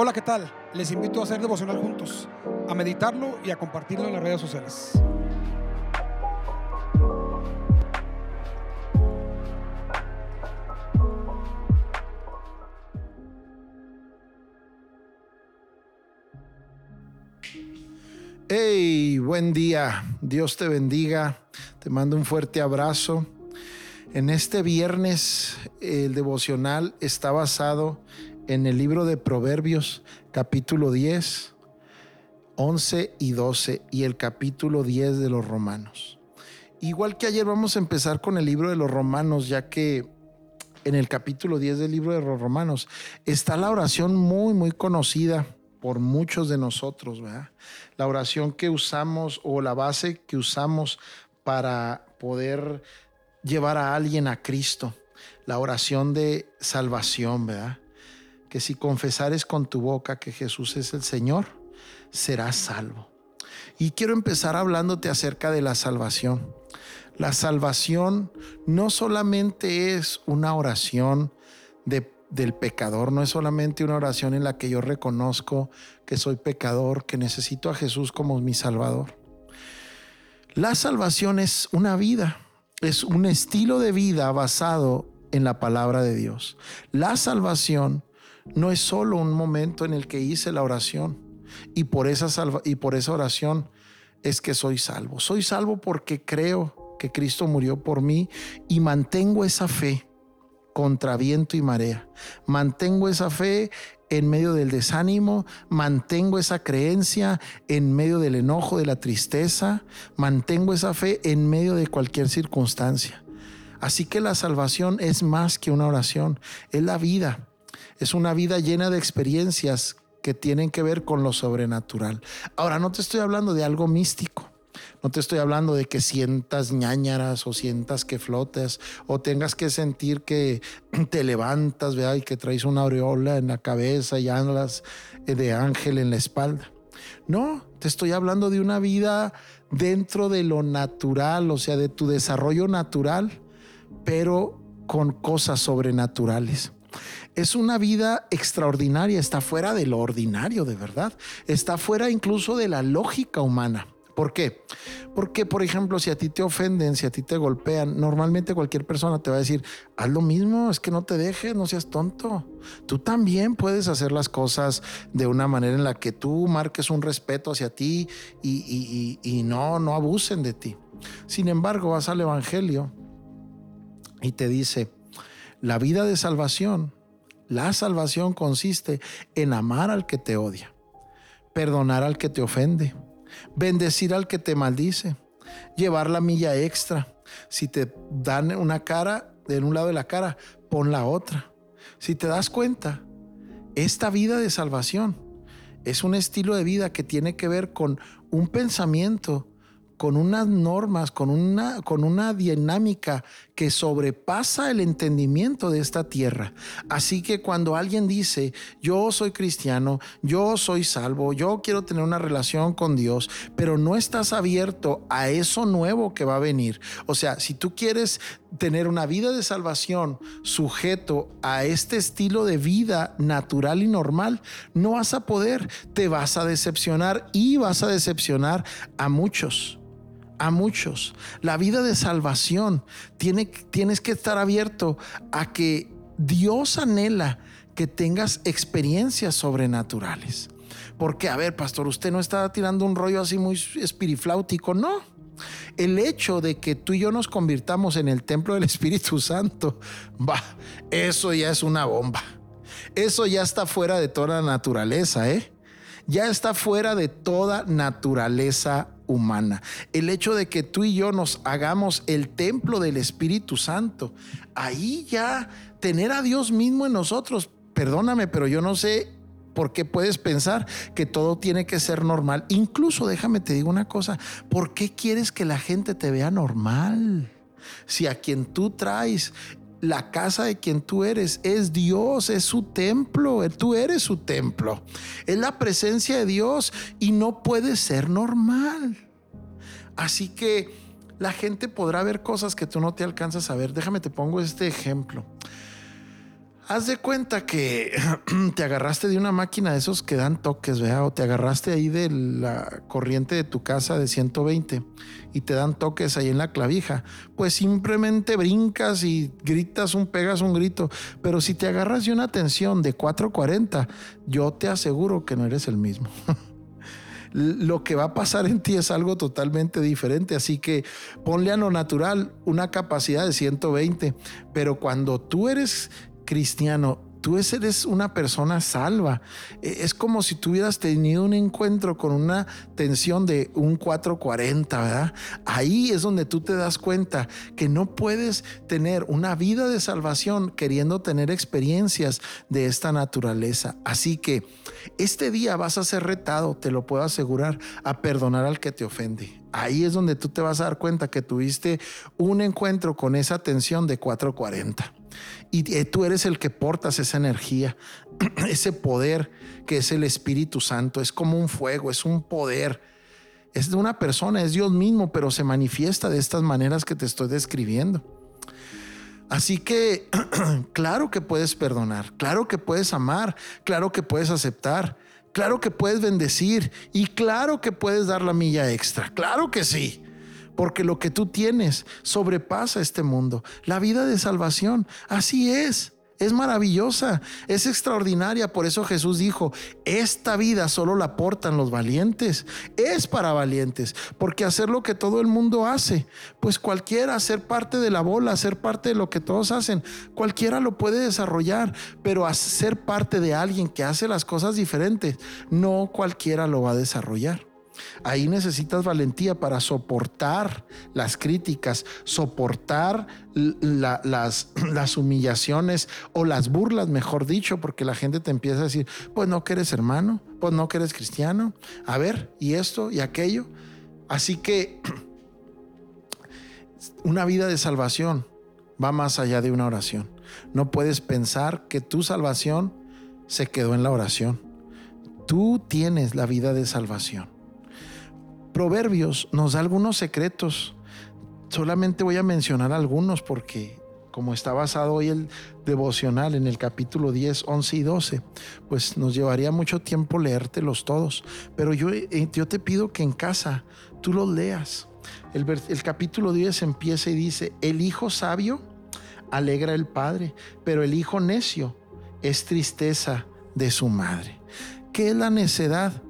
Hola, ¿qué tal? Les invito a hacer devocional juntos, a meditarlo y a compartirlo en las redes sociales. Hey, buen día. Dios te bendiga. Te mando un fuerte abrazo. En este viernes el devocional está basado en el libro de Proverbios capítulo 10, 11 y 12 y el capítulo 10 de los Romanos. Igual que ayer vamos a empezar con el libro de los Romanos, ya que en el capítulo 10 del libro de los Romanos está la oración muy, muy conocida por muchos de nosotros, ¿verdad? La oración que usamos o la base que usamos para poder llevar a alguien a Cristo, la oración de salvación, ¿verdad? Que si confesares con tu boca que Jesús es el Señor, serás salvo. Y quiero empezar hablándote acerca de la salvación. La salvación no solamente es una oración de, del pecador, no es solamente una oración en la que yo reconozco que soy pecador, que necesito a Jesús como mi Salvador. La salvación es una vida, es un estilo de vida basado en la palabra de Dios. La salvación no es solo un momento en el que hice la oración y por esa, y por esa oración es que soy salvo. Soy salvo porque creo que Cristo murió por mí y mantengo esa fe contra viento y marea. Mantengo esa fe en medio del desánimo, mantengo esa creencia en medio del enojo, de la tristeza, mantengo esa fe en medio de cualquier circunstancia. Así que la salvación es más que una oración, es la vida, es una vida llena de experiencias que tienen que ver con lo sobrenatural. Ahora, no te estoy hablando de algo místico. No te estoy hablando de que sientas ñañaras o sientas que flotes o tengas que sentir que te levantas, ¿verdad? Y que traes una aureola en la cabeza y andas de ángel en la espalda. No, te estoy hablando de una vida dentro de lo natural, o sea, de tu desarrollo natural, pero con cosas sobrenaturales. Es una vida extraordinaria, está fuera de lo ordinario, de verdad. Está fuera incluso de la lógica humana. ¿Por qué? Porque, por ejemplo, si a ti te ofenden, si a ti te golpean, normalmente cualquier persona te va a decir, haz lo mismo, es que no te dejes, no seas tonto. Tú también puedes hacer las cosas de una manera en la que tú marques un respeto hacia ti y, y no, no abusen de ti. Sin embargo, vas al Evangelio y te dice, la vida de salvación, la salvación consiste en amar al que te odia, perdonar al que te ofende bendecir al que te maldice, llevar la milla extra. Si te dan una cara, de un lado de la cara, pon la otra. Si te das cuenta, esta vida de salvación es un estilo de vida que tiene que ver con un pensamiento con unas normas, con una, con una dinámica que sobrepasa el entendimiento de esta tierra. Así que cuando alguien dice, yo soy cristiano, yo soy salvo, yo quiero tener una relación con Dios, pero no estás abierto a eso nuevo que va a venir. O sea, si tú quieres tener una vida de salvación sujeto a este estilo de vida natural y normal, no vas a poder, te vas a decepcionar y vas a decepcionar a muchos a muchos. La vida de salvación tiene, tienes que estar abierto a que Dios anhela que tengas experiencias sobrenaturales. Porque, a ver, pastor, usted no está tirando un rollo así muy espirifláutico, no. El hecho de que tú y yo nos convirtamos en el templo del Espíritu Santo, va, eso ya es una bomba. Eso ya está fuera de toda naturaleza, ¿eh? Ya está fuera de toda naturaleza humana. El hecho de que tú y yo nos hagamos el templo del Espíritu Santo, ahí ya tener a Dios mismo en nosotros, perdóname, pero yo no sé por qué puedes pensar que todo tiene que ser normal. Incluso déjame te digo una cosa, ¿por qué quieres que la gente te vea normal? Si a quien tú traes la casa de quien tú eres es Dios, es su templo, tú eres su templo. Es la presencia de Dios y no puede ser normal. Así que la gente podrá ver cosas que tú no te alcanzas a ver. Déjame te pongo este ejemplo. Haz de cuenta que te agarraste de una máquina de esos que dan toques, ¿verdad? O te agarraste ahí de la corriente de tu casa de 120 y te dan toques ahí en la clavija. Pues simplemente brincas y gritas un, pegas un grito. Pero si te agarras de una tensión de 440, yo te aseguro que no eres el mismo. lo que va a pasar en ti es algo totalmente diferente. Así que ponle a lo natural una capacidad de 120. Pero cuando tú eres cristiano, tú eres una persona salva. E, es como si tuvieras tenido un encuentro con una tensión de un 440, ¿verdad? Ahí es donde tú te das cuenta que no puedes tener una vida de salvación queriendo tener experiencias de esta naturaleza. Así que este día vas a ser retado, te lo puedo asegurar, a perdonar al que te ofende. Ahí es donde tú te vas a dar cuenta que tuviste un encuentro con esa tensión de 440 y eh, tú eres el que portas esa energía, ese poder que es el Espíritu Santo. Es como un fuego, es un poder. Es de una persona, es Dios mismo, pero se manifiesta de estas maneras que te estoy describiendo. Así que, claro que puedes perdonar, claro que puedes amar, claro que puedes aceptar, claro que puedes bendecir y claro que puedes dar la milla extra, claro que sí porque lo que tú tienes sobrepasa este mundo. La vida de salvación, así es. Es maravillosa, es extraordinaria. Por eso Jesús dijo, esta vida solo la portan los valientes. Es para valientes, porque hacer lo que todo el mundo hace, pues cualquiera, ser parte de la bola, ser parte de lo que todos hacen, cualquiera lo puede desarrollar, pero ser parte de alguien que hace las cosas diferentes, no cualquiera lo va a desarrollar. Ahí necesitas valentía para soportar las críticas, soportar las, las, humillaciones o las burlas, mejor dicho, porque la gente te empieza a decir, pues no que eres hermano, pues no que eres cristiano, a ver, y esto y aquello. Así que una vida de salvación va más allá de una oración. No puedes pensar que tu salvación se quedó en la oración. Tú tienes la vida de salvación. Proverbios nos da algunos secretos. Solamente voy a mencionar algunos porque como está basado hoy el devocional en el capítulo 10, 11 y 12, pues nos llevaría mucho tiempo leértelos todos. Pero yo, eh, yo te pido que en casa tú los leas. El, el capítulo 10 empieza y dice, el hijo sabio alegra el padre, pero el hijo necio es tristeza de su madre. ¿Qué es la necedad?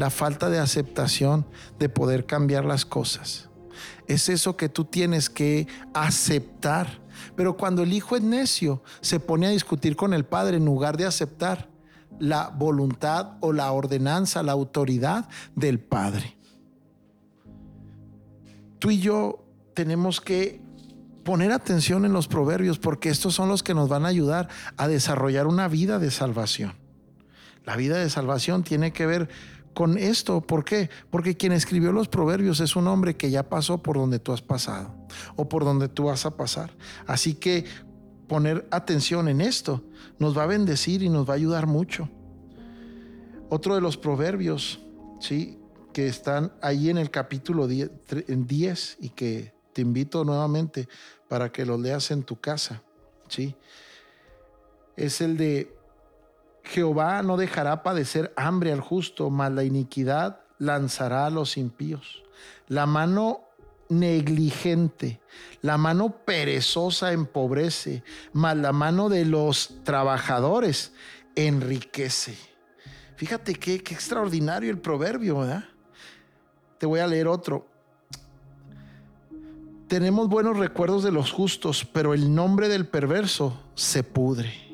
La falta de aceptación de poder cambiar las cosas. Es eso que tú tienes que aceptar. Pero cuando el hijo es necio, se pone a discutir con el padre en lugar de aceptar la voluntad o la ordenanza, la autoridad del padre. Tú y yo tenemos que poner atención en los proverbios porque estos son los que nos van a ayudar a desarrollar una vida de salvación. La vida de salvación tiene que ver con esto. ¿Por qué? Porque quien escribió los proverbios es un hombre que ya pasó por donde tú has pasado o por donde tú vas a pasar. Así que poner atención en esto nos va a bendecir y nos va a ayudar mucho. Otro de los proverbios, ¿sí? que están ahí en el capítulo 10, en 10 y que te invito nuevamente para que los leas en tu casa, ¿sí? Es el de Jehová no dejará padecer hambre al justo, mas la iniquidad lanzará a los impíos. La mano negligente, la mano perezosa empobrece, mas la mano de los trabajadores enriquece. Fíjate qué, extraordinario el proverbio, ¿verdad? Te voy a leer otro. Tenemos buenos recuerdos de los justos, pero el nombre del perverso se pudre.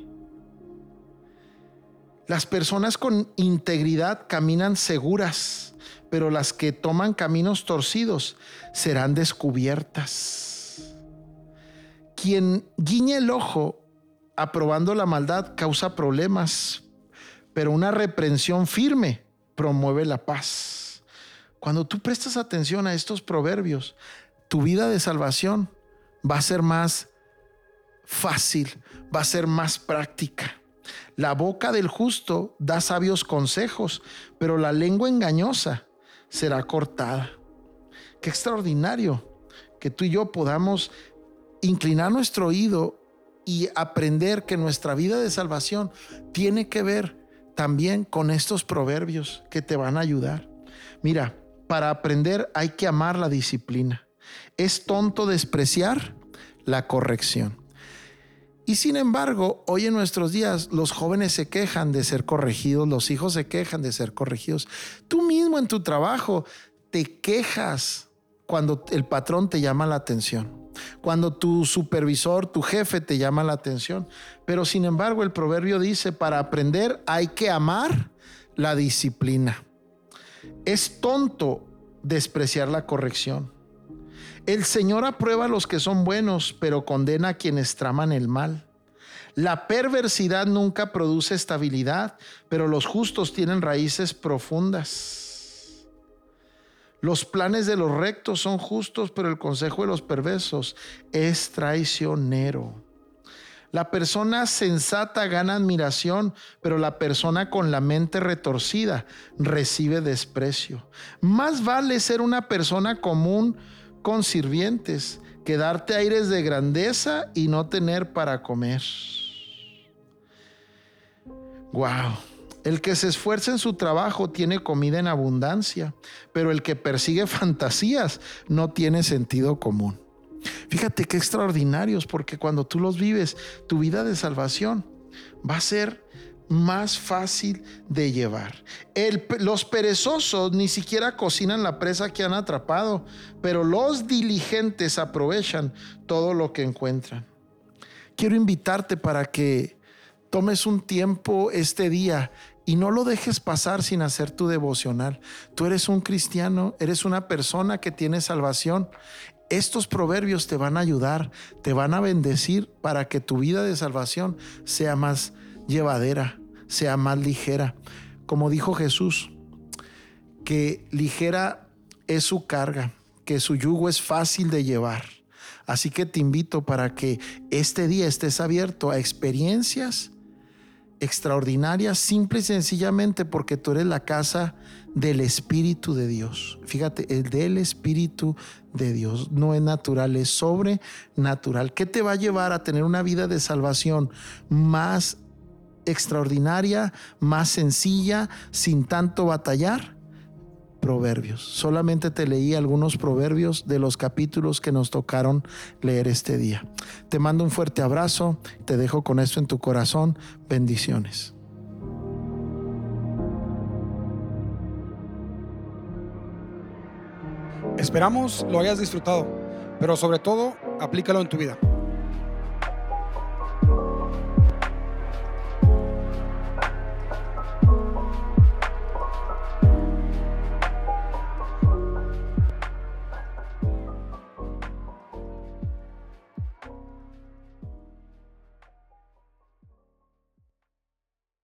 Las personas con integridad caminan seguras, pero las que toman caminos torcidos serán descubiertas. Quien guiñe el ojo aprobando la maldad causa problemas, pero una reprensión firme promueve la paz. Cuando tú prestas atención a estos proverbios, tu vida de salvación va a ser más fácil, va a ser más práctica. La boca del justo da sabios consejos, pero la lengua engañosa será cortada. Qué extraordinario que tú y yo podamos inclinar nuestro oído y aprender que nuestra vida de salvación tiene que ver también con estos proverbios que te van a ayudar. Mira, para aprender hay que amar la disciplina. Es tonto despreciar la corrección. Y sin embargo, hoy en nuestros días los jóvenes se quejan de ser corregidos, los hijos se quejan de ser corregidos. Tú mismo en tu trabajo te quejas cuando el patrón te llama la atención, cuando tu supervisor, tu jefe te llama la atención. Pero sin embargo, el proverbio dice, para aprender hay que amar la disciplina. Es tonto despreciar la corrección. El Señor aprueba a los que son buenos, pero condena a quienes traman el mal. La perversidad nunca produce estabilidad, pero los justos tienen raíces profundas. Los planes de los rectos son justos, pero el consejo de los perversos es traicionero. La persona sensata gana admiración, pero la persona con la mente retorcida recibe desprecio. Más vale ser una persona común con sirvientes que darte aires de grandeza y no tener para comer. Wow. El que se esfuerza en su trabajo tiene comida en abundancia, pero el que persigue fantasías no tiene sentido común. Fíjate qué extraordinarios, porque cuando tú los vives, tu vida de salvación va a ser más fácil de llevar. los perezosos ni siquiera cocinan la presa que han atrapado, pero los diligentes aprovechan todo lo que encuentran. Quiero invitarte para que tomes un tiempo este día y no lo dejes pasar sin hacer tu devocional. Tú eres un cristiano, eres una persona que tiene salvación estos proverbios te van a ayudar, te van a bendecir para que tu vida de salvación sea más llevadera, sea más ligera. Como dijo Jesús, que ligera es su carga, que su yugo es fácil de llevar. Así que te invito para que este día estés abierto a experiencias extraordinarias, simple y sencillamente porque tú eres la casa del Espíritu de Dios. Fíjate, el del Espíritu de Dios no es natural, es sobrenatural. ¿Qué te va a llevar a tener una vida de salvación más extraordinaria, más sencilla, sin tanto batallar? Proverbios. Solamente te leí algunos proverbios de los capítulos que nos tocaron leer este día. Te mando un fuerte abrazo, te dejo con esto en tu corazón. Bendiciones. Esperamos lo hayas disfrutado, pero sobre todo, aplícalo en tu vida.